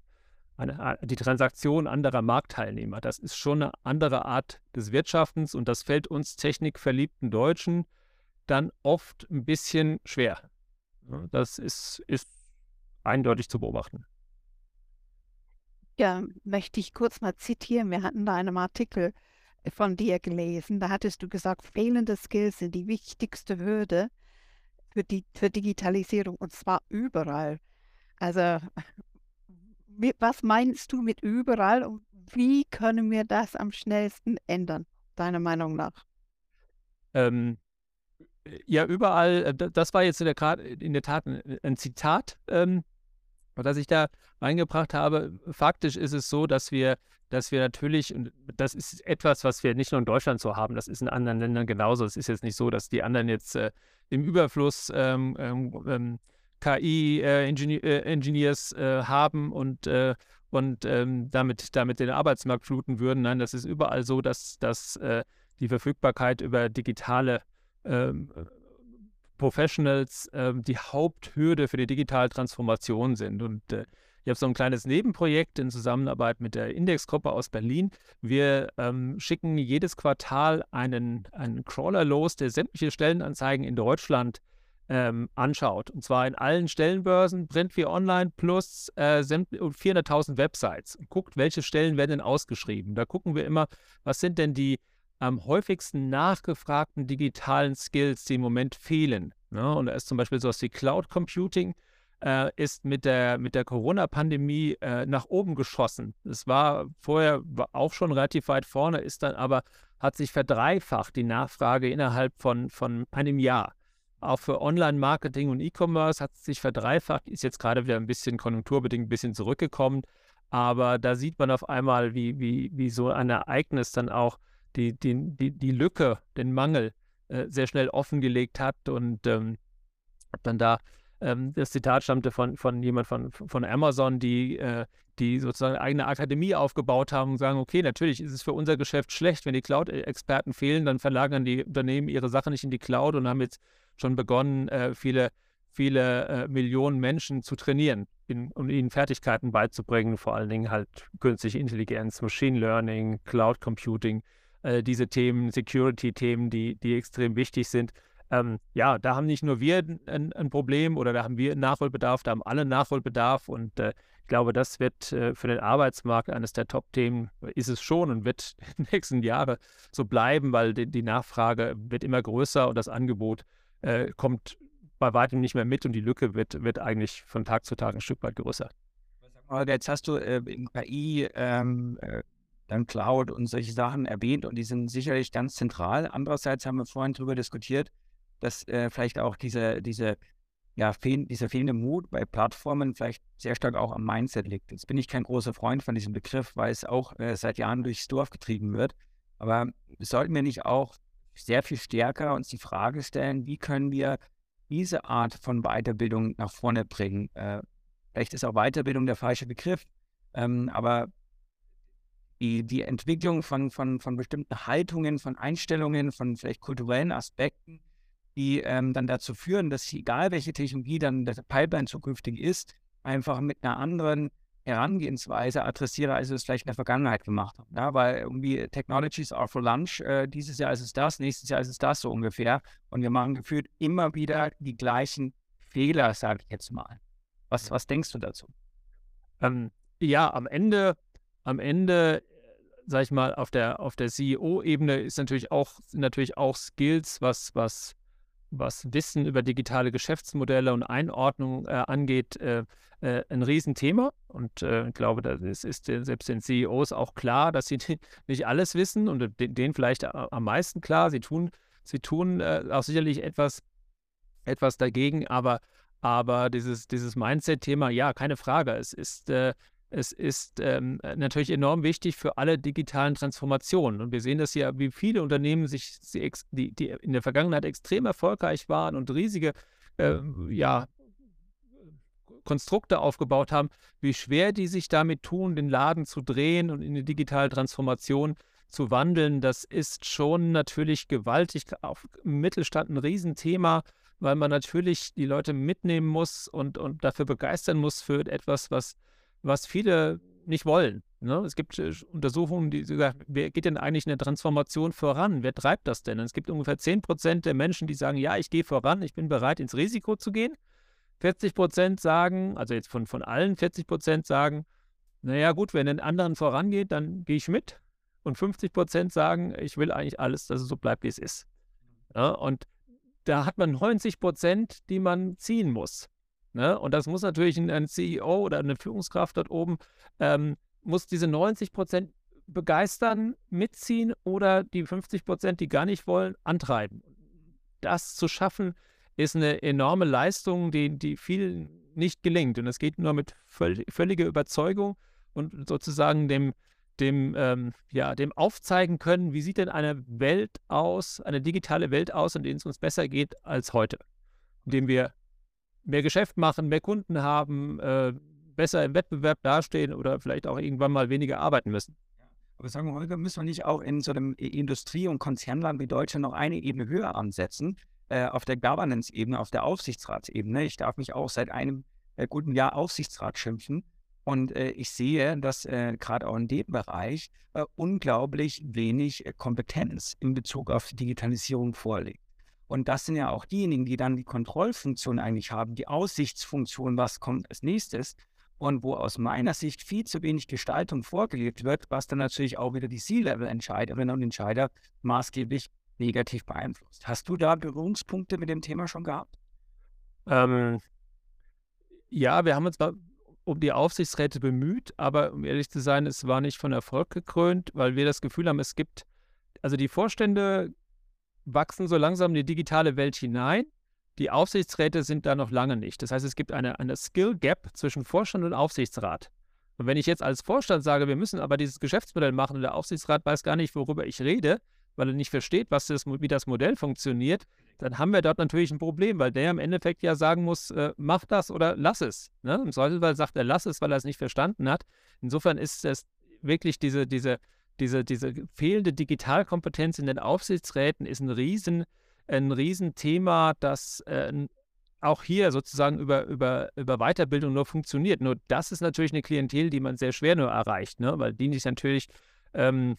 eine, die Transaktion anderer Marktteilnehmer. Das ist schon eine andere Art des Wirtschaftens und das fällt uns technikverliebten Deutschen dann oft ein bisschen schwer. Das ist, ist eindeutig zu beobachten. Ja, möchte ich kurz mal zitieren. Wir hatten da einen Artikel von dir gelesen. Da hattest du gesagt, fehlende Skills sind die wichtigste Hürde für, die, für Digitalisierung und zwar überall. Also, was meinst du mit überall und wie können wir das am schnellsten ändern, deiner Meinung nach? Ähm, ja, überall, äh, das war jetzt in der, in der Tat ein Zitat, ähm, das ich da reingebracht habe. Faktisch ist es so, dass wir, dass wir natürlich, und das ist etwas, was wir nicht nur in Deutschland so haben, das ist in anderen Ländern genauso. Es ist jetzt nicht so, dass die anderen jetzt äh, im Überfluss ähm, ähm, ähm KI-Engineers äh, äh, haben und, äh, und ähm, damit, damit den Arbeitsmarkt fluten würden. Nein, das ist überall so, dass, dass äh, die Verfügbarkeit über digitale ähm, Professionals ähm, die Haupthürde für die digitale Transformation sind. Und äh, ich habe so ein kleines Nebenprojekt in Zusammenarbeit mit der Indexgruppe aus Berlin. Wir ähm, schicken jedes Quartal einen, einen Crawler los, der sämtliche Stellenanzeigen in Deutschland ähm, anschaut. Und zwar in allen Stellenbörsen, Print wie Online, plus äh, 400.000 Websites. Und guckt, welche Stellen werden denn ausgeschrieben. Da gucken wir immer, was sind denn die am häufigsten nachgefragten digitalen Skills, die im Moment fehlen. Ne? Und da ist zum Beispiel sowas wie Cloud Computing, äh, ist mit der, mit der Corona-Pandemie äh, nach oben geschossen. Es war vorher war auch schon relativ weit vorne, ist dann aber, hat sich verdreifacht die Nachfrage innerhalb von, von einem Jahr. Auch für Online-Marketing und E-Commerce hat es sich verdreifacht, ist jetzt gerade wieder ein bisschen konjunkturbedingt ein bisschen zurückgekommen. Aber da sieht man auf einmal, wie, wie, wie so ein Ereignis dann auch die, die, die, die Lücke, den Mangel äh, sehr schnell offengelegt hat und ähm, dann da ähm, das Zitat stammte von, von jemand von, von Amazon, die, äh, die sozusagen eigene Akademie aufgebaut haben und sagen, okay, natürlich ist es für unser Geschäft schlecht, wenn die Cloud-Experten fehlen, dann verlagern die Unternehmen ihre Sachen nicht in die Cloud und haben jetzt schon begonnen, äh, viele, viele äh, Millionen Menschen zu trainieren in, und ihnen Fertigkeiten beizubringen, vor allen Dingen halt künstliche Intelligenz, Machine Learning, Cloud Computing äh, diese Themen, Security-Themen, die, die extrem wichtig sind. Ähm, ja, da haben nicht nur wir ein, ein, Problem oder da haben wir Nachholbedarf, da haben alle Nachholbedarf und äh, ich glaube, das wird äh, für den Arbeitsmarkt eines der Top-Themen, ist es schon und wird in den nächsten Jahren so bleiben, weil die, die Nachfrage wird immer größer und das Angebot äh, kommt bei weitem nicht mehr mit und die Lücke wird, wird eigentlich von Tag zu Tag ein Stück weit größer. Jetzt hast du äh, in KI ähm, äh, dann Cloud und solche Sachen erwähnt und die sind sicherlich ganz zentral. Andererseits haben wir vorhin darüber diskutiert, dass äh, vielleicht auch diese, diese, ja, fehl, dieser fehlende Mut bei Plattformen vielleicht sehr stark auch am Mindset liegt. Jetzt bin ich kein großer Freund von diesem Begriff, weil es auch äh, seit Jahren durchs Dorf getrieben wird. Aber sollten wir nicht auch sehr viel stärker uns die Frage stellen, wie können wir diese Art von Weiterbildung nach vorne bringen? Äh, vielleicht ist auch Weiterbildung der falsche Begriff, ähm, aber die, die Entwicklung von, von, von bestimmten Haltungen, von Einstellungen, von vielleicht kulturellen Aspekten, die ähm, dann dazu führen, dass egal welche Technologie dann der Pipeline zukünftig ist, einfach mit einer anderen Herangehensweise adressiere, als wir es vielleicht in der Vergangenheit gemacht haben. Ja, weil irgendwie Technologies are for lunch, äh, dieses Jahr ist es das, nächstes Jahr ist es das so ungefähr. Und wir machen gefühlt immer wieder die gleichen Fehler, sage ich jetzt mal. Was, was denkst du dazu? Ähm, ja, am Ende am Ende, sag ich mal, auf der, auf der CEO-Ebene ist natürlich auch, natürlich auch Skills, was, was, was Wissen über digitale Geschäftsmodelle und Einordnung äh, angeht, äh, äh, ein Riesenthema. Und äh, ich glaube, das ist, selbst den CEOs auch klar, dass sie nicht alles wissen und denen vielleicht am meisten klar. Sie tun, sie tun äh, auch sicherlich etwas, etwas dagegen, aber, aber dieses, dieses Mindset-Thema, ja, keine Frage. Es ist, äh, es ist ähm, natürlich enorm wichtig für alle digitalen Transformationen. Und wir sehen das ja, wie viele Unternehmen sich, die, die in der Vergangenheit extrem erfolgreich waren und riesige äh, ja, Konstrukte aufgebaut haben, wie schwer die sich damit tun, den Laden zu drehen und in die digitale Transformation zu wandeln. Das ist schon natürlich gewaltig, auf im Mittelstand ein Riesenthema, weil man natürlich die Leute mitnehmen muss und, und dafür begeistern muss für etwas, was was viele nicht wollen. Ne? Es gibt Untersuchungen, die sagen, wer geht denn eigentlich in der Transformation voran? Wer treibt das denn? Und es gibt ungefähr 10 Prozent der Menschen, die sagen, ja, ich gehe voran, ich bin bereit, ins Risiko zu gehen. 40 Prozent sagen, also jetzt von, von allen 40 Prozent sagen, naja gut, wenn den anderen vorangeht, dann gehe ich mit. Und 50 Prozent sagen, ich will eigentlich alles, dass es so bleibt, wie es ist. Ja, und da hat man 90 Prozent, die man ziehen muss. Ne? Und das muss natürlich ein, ein, CEO oder eine Führungskraft dort oben, ähm, muss diese 90 Prozent begeistern, mitziehen oder die 50 Prozent, die gar nicht wollen, antreiben. Das zu schaffen, ist eine enorme Leistung, die, die vielen nicht gelingt. Und es geht nur mit völ völliger Überzeugung und sozusagen dem, dem, ähm, ja, dem aufzeigen können, wie sieht denn eine Welt aus, eine digitale Welt aus, in der es uns besser geht als heute. Indem wir mehr Geschäft machen, mehr Kunden haben, äh, besser im Wettbewerb dastehen oder vielleicht auch irgendwann mal weniger arbeiten müssen. Aber sagen wir, Holger, müssen wir nicht auch in so einem Industrie- und Konzernland wie Deutschland noch eine Ebene höher ansetzen, äh, auf der Governance-Ebene, auf der Aufsichtsratsebene. Ich darf mich auch seit einem äh, guten Jahr Aufsichtsrat schimpfen. Und äh, ich sehe, dass äh, gerade auch in dem Bereich äh, unglaublich wenig äh, Kompetenz in Bezug auf die Digitalisierung vorliegt. Und das sind ja auch diejenigen, die dann die Kontrollfunktion eigentlich haben, die Aussichtsfunktion, was kommt als nächstes. Und wo aus meiner Sicht viel zu wenig Gestaltung vorgelebt wird, was dann natürlich auch wieder die C-Level-Entscheiderinnen und Entscheider maßgeblich negativ beeinflusst. Hast du da Berührungspunkte mit dem Thema schon gehabt? Ähm, ja, wir haben uns um die Aufsichtsräte bemüht, aber um ehrlich zu sein, es war nicht von Erfolg gekrönt, weil wir das Gefühl haben, es gibt, also die Vorstände wachsen so langsam in die digitale Welt hinein. Die Aufsichtsräte sind da noch lange nicht. Das heißt, es gibt eine, eine Skill Gap zwischen Vorstand und Aufsichtsrat. Und wenn ich jetzt als Vorstand sage, wir müssen aber dieses Geschäftsmodell machen und der Aufsichtsrat weiß gar nicht, worüber ich rede, weil er nicht versteht, was das, wie das Modell funktioniert, dann haben wir dort natürlich ein Problem, weil der im Endeffekt ja sagen muss, äh, mach das oder lass es. Ne? Im Zweifelsfall sagt er, lass es, weil er es nicht verstanden hat. Insofern ist es wirklich diese, diese, diese, diese fehlende Digitalkompetenz in den Aufsichtsräten ist ein Riesen, ein Riesenthema, das äh, auch hier sozusagen über, über, über Weiterbildung nur funktioniert. Nur das ist natürlich eine Klientel, die man sehr schwer nur erreicht, ne? weil die sich natürlich ähm,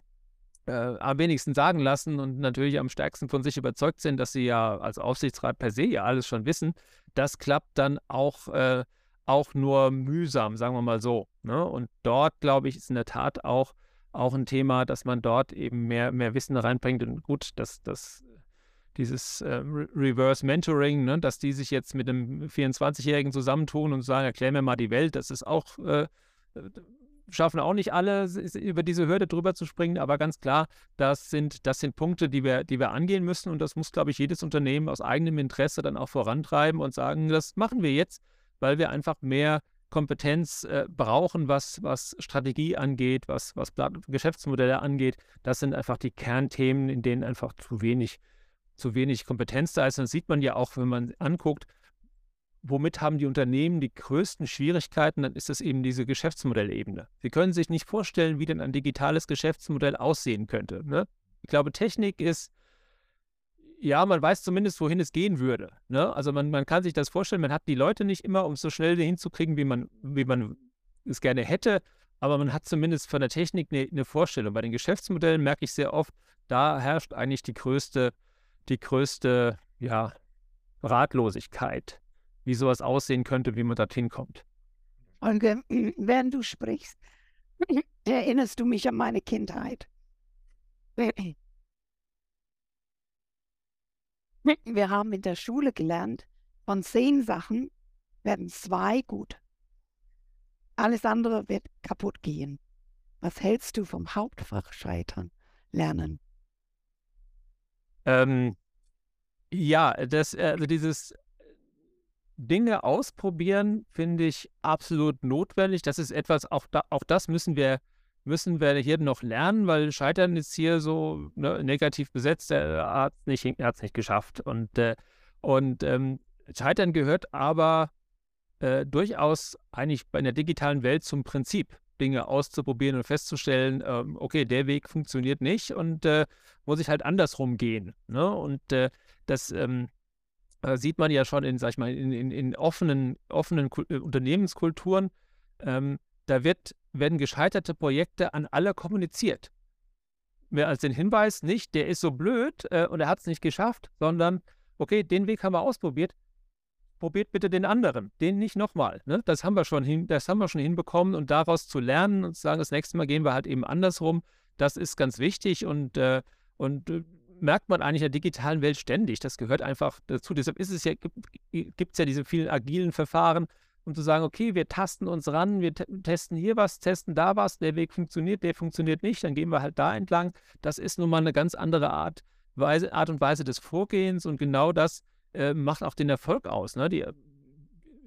äh, am wenigsten sagen lassen und natürlich am stärksten von sich überzeugt sind, dass sie ja als Aufsichtsrat per se ja alles schon wissen. Das klappt dann auch, äh, auch nur mühsam, sagen wir mal so. Ne? Und dort, glaube ich, ist in der Tat auch auch ein Thema, dass man dort eben mehr, mehr Wissen reinbringt. Und gut, dass das dieses äh, Reverse Mentoring, ne, dass die sich jetzt mit einem 24-Jährigen zusammentun und sagen, erklär mir mal die Welt, das ist auch, äh, schaffen auch nicht alle, über diese Hürde drüber zu springen, aber ganz klar, das sind, das sind Punkte, die wir, die wir angehen müssen und das muss, glaube ich, jedes Unternehmen aus eigenem Interesse dann auch vorantreiben und sagen, das machen wir jetzt, weil wir einfach mehr Kompetenz äh, brauchen, was, was Strategie angeht, was, was Geschäftsmodelle angeht. Das sind einfach die Kernthemen, in denen einfach zu wenig, zu wenig Kompetenz da ist. Und das sieht man ja auch, wenn man anguckt, womit haben die Unternehmen die größten Schwierigkeiten, dann ist es eben diese Geschäftsmodellebene. Sie können sich nicht vorstellen, wie denn ein digitales Geschäftsmodell aussehen könnte. Ne? Ich glaube, Technik ist ja, man weiß zumindest, wohin es gehen würde. Ne? Also man, man kann sich das vorstellen, man hat die Leute nicht immer, um es so schnell hinzukriegen, wie man, wie man es gerne hätte, aber man hat zumindest von der Technik eine, eine Vorstellung. Bei den Geschäftsmodellen merke ich sehr oft, da herrscht eigentlich die größte, die größte, ja, Ratlosigkeit, wie sowas aussehen könnte, wie man dorthin kommt. Olga, während du sprichst, erinnerst du mich an meine Kindheit. Wir haben in der Schule gelernt, von zehn Sachen werden zwei gut. Alles andere wird kaputt gehen. Was hältst du vom Hauptfach scheitern lernen? Ähm, ja, das, also dieses Dinge ausprobieren finde ich absolut notwendig. Das ist etwas, auch, da, auch das müssen wir müssen wir hier noch lernen, weil Scheitern ist hier so ne, negativ besetzt. Er hat es nicht, nicht geschafft. Und, äh, und ähm, Scheitern gehört aber äh, durchaus eigentlich bei einer digitalen Welt zum Prinzip, Dinge auszuprobieren und festzustellen, ähm, okay, der Weg funktioniert nicht und äh, muss ich halt andersrum gehen. Ne? Und äh, das ähm, äh, sieht man ja schon in, sag ich mal, in, in, in offenen, offenen äh, Unternehmenskulturen. Ähm, da wird werden gescheiterte Projekte an alle kommuniziert. Mehr als den Hinweis nicht, der ist so blöd äh, und er hat es nicht geschafft, sondern, okay, den Weg haben wir ausprobiert, probiert bitte den anderen, den nicht nochmal. Ne? Das haben wir schon hin, das haben wir schon hinbekommen und daraus zu lernen und zu sagen, das nächste Mal gehen wir halt eben andersrum, das ist ganz wichtig und, äh, und äh, merkt man eigentlich in der digitalen Welt ständig. Das gehört einfach dazu. Deshalb ist es ja, gibt es ja diese vielen agilen Verfahren, um zu sagen, okay, wir tasten uns ran, wir testen hier was, testen da was, der Weg funktioniert, der funktioniert nicht, dann gehen wir halt da entlang. Das ist nun mal eine ganz andere Art, Weise, Art und Weise des Vorgehens und genau das äh, macht auch den Erfolg aus. Ne? Die,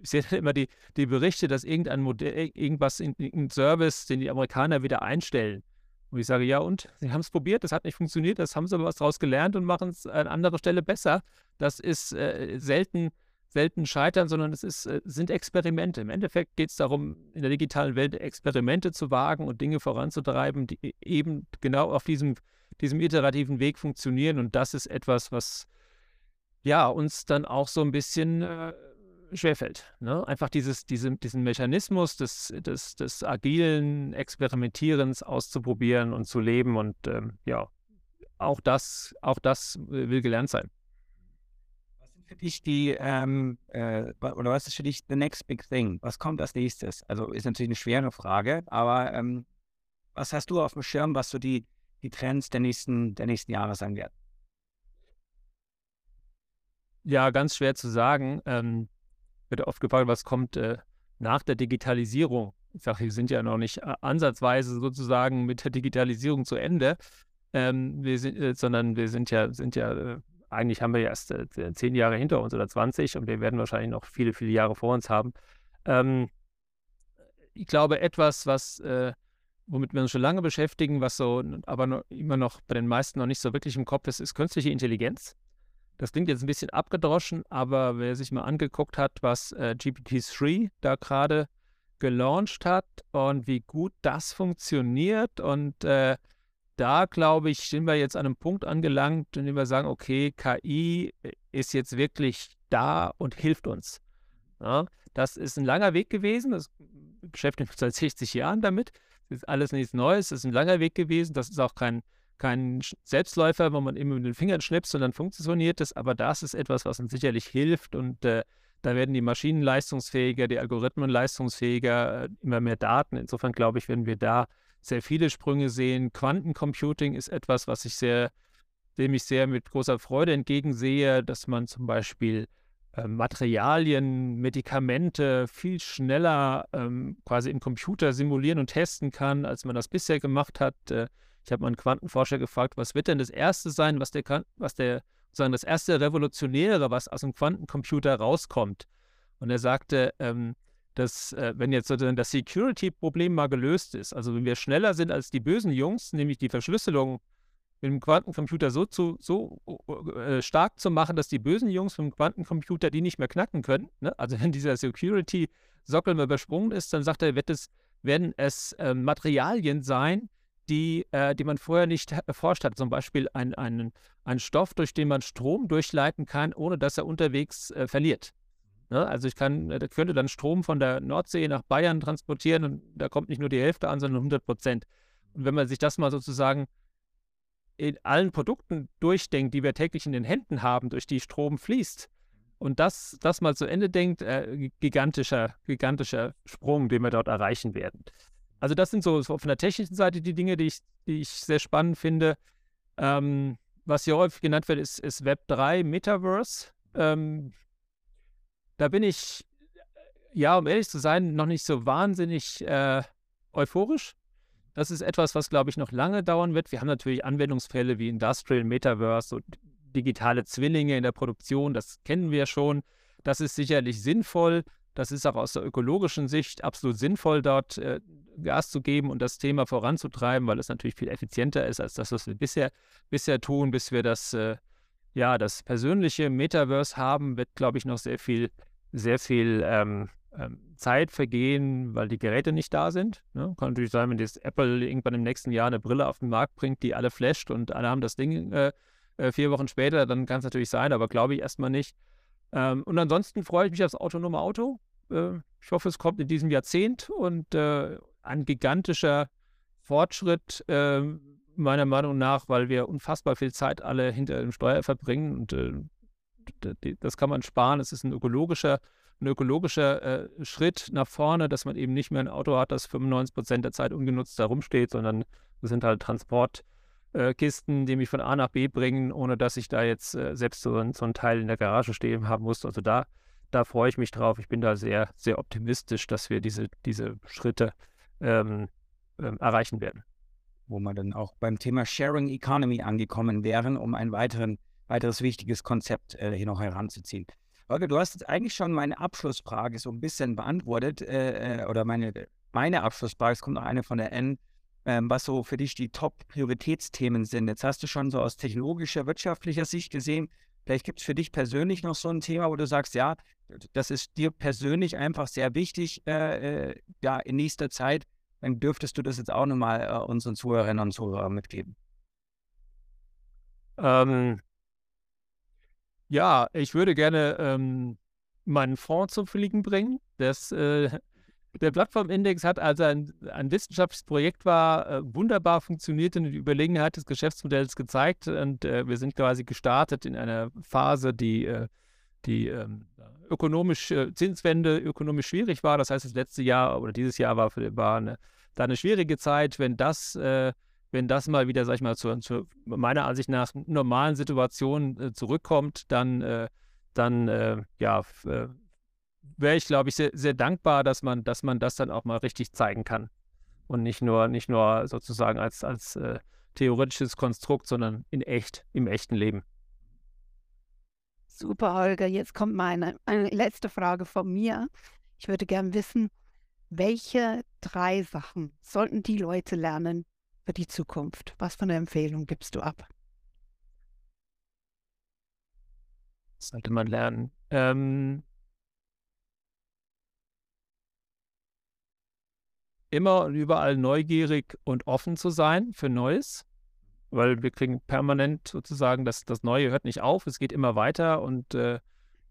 ich sehe immer die, die Berichte, dass irgendein Modell, irgendwas, irgendein Service, den die Amerikaner wieder einstellen. Und ich sage, ja, und? Sie haben es probiert, das hat nicht funktioniert, das haben sie aber was daraus gelernt und machen es an anderer Stelle besser. Das ist äh, selten selten scheitern, sondern es ist, äh, sind Experimente. Im Endeffekt geht es darum, in der digitalen Welt Experimente zu wagen und Dinge voranzutreiben, die e-, eben genau auf diesem, diesem iterativen Weg funktionieren. Und das ist etwas, was ja uns dann auch so ein bisschen äh, schwerfällt. Ne? Einfach dieses, diese, diesen Mechanismus des, des, des agilen Experimentierens auszuprobieren und zu leben. Und ähm, ja, auch das, auch das äh, will gelernt sein für dich die, ähm, äh, oder was ist für dich the next big thing? Was kommt als nächstes? Also ist natürlich eine schwere Frage, aber ähm, was hast du auf dem Schirm, was so die, die Trends der nächsten, der nächsten Jahre sein werden? Ja, ganz schwer zu sagen. Ähm, wird oft gefragt, was kommt äh, nach der Digitalisierung? Ich sage, wir sind ja noch nicht äh, ansatzweise sozusagen mit der Digitalisierung zu Ende, ähm, wir sind, äh, sondern wir sind ja, sind ja äh, eigentlich haben wir erst äh, zehn Jahre hinter uns oder 20 und wir werden wahrscheinlich noch viele, viele Jahre vor uns haben. Ähm, ich glaube, etwas, was, äh, womit wir uns schon lange beschäftigen, was so, aber noch, immer noch bei den meisten noch nicht so wirklich im Kopf ist, ist künstliche Intelligenz. Das klingt jetzt ein bisschen abgedroschen, aber wer sich mal angeguckt hat, was äh, GPT-3 da gerade gelauncht hat und wie gut das funktioniert und äh, da, glaube ich, sind wir jetzt an einem Punkt angelangt, in dem wir sagen, okay, KI ist jetzt wirklich da und hilft uns. Ja, das ist ein langer Weg gewesen. Das beschäftigt uns seit 60 Jahren damit. Das ist alles nichts Neues. Das ist ein langer Weg gewesen. Das ist auch kein, kein Selbstläufer, wo man immer mit den Fingern schnipst und dann funktioniert das. Aber das ist etwas, was uns sicherlich hilft. Und äh, da werden die Maschinen leistungsfähiger, die Algorithmen leistungsfähiger, äh, immer mehr Daten. Insofern glaube ich, werden wir da sehr viele Sprünge sehen. Quantencomputing ist etwas, was ich sehr, dem ich sehr mit großer Freude entgegensehe, dass man zum Beispiel äh, Materialien, Medikamente viel schneller ähm, quasi im Computer simulieren und testen kann, als man das bisher gemacht hat. Äh, ich habe mal einen Quantenforscher gefragt, was wird denn das Erste sein, was der, was der sozusagen das erste Revolutionäre, was aus dem Quantencomputer rauskommt. Und er sagte, ähm, dass äh, wenn jetzt sozusagen das Security-Problem mal gelöst ist, also wenn wir schneller sind als die bösen Jungs, nämlich die Verschlüsselung mit dem Quantencomputer so, zu, so äh, stark zu machen, dass die bösen Jungs mit dem Quantencomputer die nicht mehr knacken können. Ne? Also wenn dieser Security-Sockel mal übersprungen ist, dann sagt er, wird es, werden es äh, Materialien sein, die, äh, die man vorher nicht erforscht hat. Zum Beispiel ein, ein, ein Stoff, durch den man Strom durchleiten kann, ohne dass er unterwegs äh, verliert. Ne? Also ich kann, äh, könnte dann Strom von der Nordsee nach Bayern transportieren und da kommt nicht nur die Hälfte an, sondern 100 Prozent. Und wenn man sich das mal sozusagen in allen Produkten durchdenkt, die wir täglich in den Händen haben, durch die Strom fließt, und das, das mal zu Ende denkt, äh, gigantischer, gigantischer Sprung, den wir dort erreichen werden. Also das sind so, so von der technischen Seite die Dinge, die ich, die ich sehr spannend finde. Ähm, was hier häufig genannt wird, ist, ist Web 3, Metaverse. Ähm, da bin ich, ja, um ehrlich zu sein, noch nicht so wahnsinnig äh, euphorisch. Das ist etwas, was, glaube ich, noch lange dauern wird. Wir haben natürlich Anwendungsfälle wie Industrial Metaverse und digitale Zwillinge in der Produktion. Das kennen wir schon. Das ist sicherlich sinnvoll. Das ist auch aus der ökologischen Sicht absolut sinnvoll, dort äh, Gas zu geben und das Thema voranzutreiben, weil es natürlich viel effizienter ist als das, was wir bisher, bisher tun, bis wir das, äh, ja, das persönliche Metaverse haben, wird, glaube ich, noch sehr viel, sehr viel ähm, ähm, Zeit vergehen, weil die Geräte nicht da sind. Ne? Kann natürlich sein, wenn das Apple irgendwann im nächsten Jahr eine Brille auf den Markt bringt, die alle flasht und alle haben das Ding äh, äh vier Wochen später, dann kann es natürlich sein, aber glaube ich erstmal nicht. Ähm, und ansonsten freue ich mich aufs autonome Auto. Äh, ich hoffe, es kommt in diesem Jahrzehnt und äh, ein gigantischer Fortschritt, äh, meiner Meinung nach, weil wir unfassbar viel Zeit alle hinter dem Steuer verbringen und äh, das kann man sparen. Es ist ein ökologischer, ein ökologischer äh, Schritt nach vorne, dass man eben nicht mehr ein Auto hat, das 95 Prozent der Zeit ungenutzt herumsteht, sondern es sind halt Transportkisten, die mich von A nach B bringen, ohne dass ich da jetzt äh, selbst so, so einen Teil in der Garage stehen haben muss. Also da da freue ich mich drauf. Ich bin da sehr, sehr optimistisch, dass wir diese, diese Schritte ähm, ähm, erreichen werden. Wo wir dann auch beim Thema Sharing Economy angekommen wären, um ein weiteren, weiteres wichtiges Konzept äh, hier noch heranzuziehen. Holger, du hast jetzt eigentlich schon meine Abschlussfrage so ein bisschen beantwortet, äh, äh oder meine, meine Abschlussfrage, es kommt noch eine von der N, ähm, was so für dich die Top-Prioritätsthemen sind. Jetzt hast du schon so aus technologischer, wirtschaftlicher Sicht gesehen, Vielleicht gibt es für dich persönlich noch so ein Thema, wo du sagst, ja, das ist dir persönlich einfach sehr wichtig, äh, äh, ja, in nächster Zeit. Dann dürftest du das jetzt auch nochmal äh, unseren Zuhörerinnen und Zuhörern mitgeben. Ähm, ja, ich würde gerne ähm, meinen Fonds zum Fliegen bringen. Das äh, der Plattformindex hat also ein, ein wissenschaftliches Projekt war, äh, wunderbar funktioniert und die Überlegenheit des Geschäftsmodells gezeigt und äh, wir sind quasi gestartet in einer Phase, die, äh, die ähm, ökonomisch, äh, Zinswende ökonomisch schwierig war. Das heißt, das letzte Jahr oder dieses Jahr war, für, war eine, da eine schwierige Zeit. Wenn das, äh, wenn das mal wieder, sag ich mal, zu, zu meiner Ansicht nach normalen Situationen äh, zurückkommt, dann, dann ja, wäre ich, glaube ich, sehr, sehr dankbar, dass man, dass man das dann auch mal richtig zeigen kann. Und nicht nur, nicht nur sozusagen als, als äh, theoretisches Konstrukt, sondern in echt, im echten Leben. Super, Holger. Jetzt kommt meine eine letzte Frage von mir. Ich würde gerne wissen, welche drei Sachen sollten die Leute lernen für die Zukunft? Was für eine Empfehlung gibst du ab? sollte man lernen? Ähm, immer und überall neugierig und offen zu sein für Neues, weil wir kriegen permanent sozusagen, das, das Neue hört nicht auf, es geht immer weiter und äh,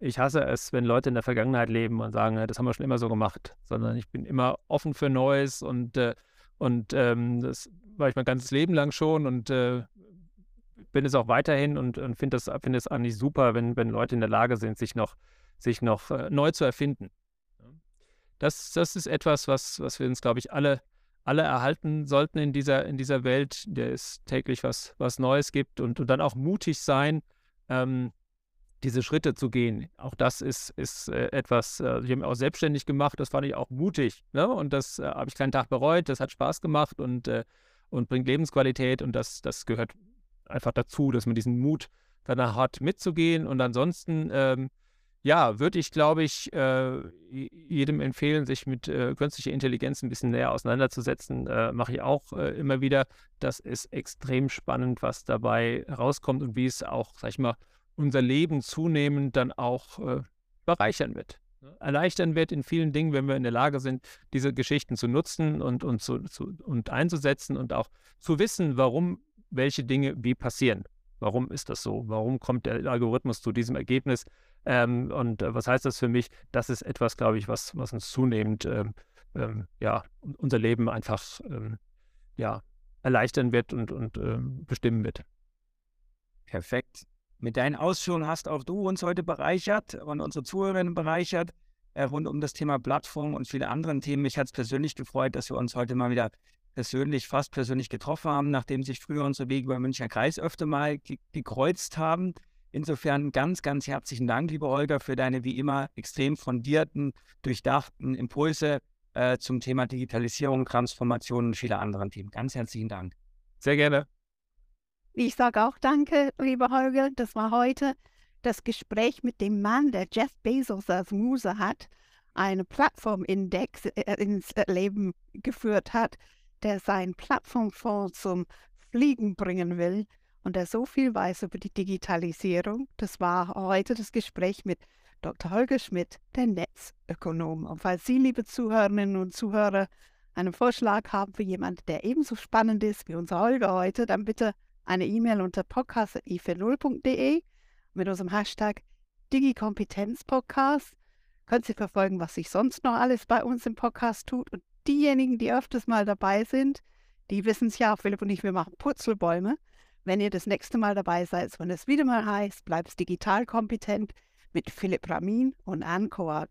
ich hasse es, wenn Leute in der Vergangenheit leben und sagen, das haben wir schon immer so gemacht, sondern ich bin immer offen für Neues und, äh, und ähm, das war ich mein ganzes Leben lang schon und äh, bin es auch weiterhin und, und finde das, find es eigentlich super, wenn, wenn Leute in der Lage sind, sich noch, sich noch äh, neu zu erfinden. Das, das ist etwas, was, was wir uns, glaube ich, alle, alle erhalten sollten in dieser, in dieser Welt, der es täglich was, was Neues gibt und, und dann auch mutig sein, ähm, diese Schritte zu gehen. Auch das ist, ist äh, etwas, äh, ich habe mich auch selbstständig gemacht, das fand ich auch mutig. Ne? Und das äh, habe ich keinen Tag bereut, das hat Spaß gemacht und, äh, und bringt Lebensqualität und das, das gehört einfach dazu, dass man diesen Mut danach hat, mitzugehen. Und ansonsten, ähm, ja, würde ich, glaube ich, äh, jedem empfehlen, sich mit äh, künstlicher Intelligenz ein bisschen näher auseinanderzusetzen. Mache ich auch immer wieder. Das ist extrem spannend, was dabei rauskommt und wie es auch, sag ich mal, unser Leben zunehmend dann auch äh, bereichern wird. Ne? Erleichtern wird in vielen Dingen, wenn wir in der Lage sind, diese Geschichten zu nutzen und, und, zu, zu, und einzusetzen und auch zu wissen, warum welche Dinge wie passieren. Warum ist das so? Warum kommt der Algorithmus zu diesem Ergebnis? Ähm, und äh, was heißt das für mich? Das ist etwas, glaube ich, was, was uns zunehmend ähm, ähm, ja, unser Leben einfach ähm, ja, erleichtern wird und, und ähm, bestimmen wird. Perfekt. Mit deinen Ausführungen hast auch du uns heute bereichert und unsere Zuhörerinnen bereichert äh, rund um das Thema Plattform und viele andere Themen. Mich hat es persönlich gefreut, dass wir uns heute mal wieder persönlich, fast persönlich getroffen haben, nachdem sich früher unsere Wege über Münchner Kreis öfter mal ge gekreuzt haben. Insofern ganz, ganz herzlichen Dank, liebe Olga, für deine wie immer extrem fundierten, durchdachten Impulse äh, zum Thema Digitalisierung, Transformation und viele anderen Themen. Ganz herzlichen Dank. Sehr gerne. Ich sage auch danke, lieber Holger. Das war heute das Gespräch mit dem Mann, der Jeff Bezos als Muse hat, eine Plattformindex äh, ins Leben geführt hat, der seinen Plattformfonds zum Fliegen bringen will und der so viel weiß über die Digitalisierung. Das war heute das Gespräch mit Dr. Holger Schmidt, der Netzökonom. Und falls Sie, liebe Zuhörerinnen und Zuhörer, einen Vorschlag haben für jemanden, der ebenso spannend ist wie unser Holger heute, dann bitte eine E-Mail unter podcast.i40.de mit unserem Hashtag DigiKompetenzPodcast. Könnt Sie verfolgen, was sich sonst noch alles bei uns im Podcast tut. Und diejenigen, die öfters mal dabei sind, die wissen es ja, Philipp und ich, wir machen Purzelbäume wenn ihr das nächste Mal dabei seid, wenn es wieder mal heißt, bleib's digital kompetent mit Philipp Ramin und Anne Coag.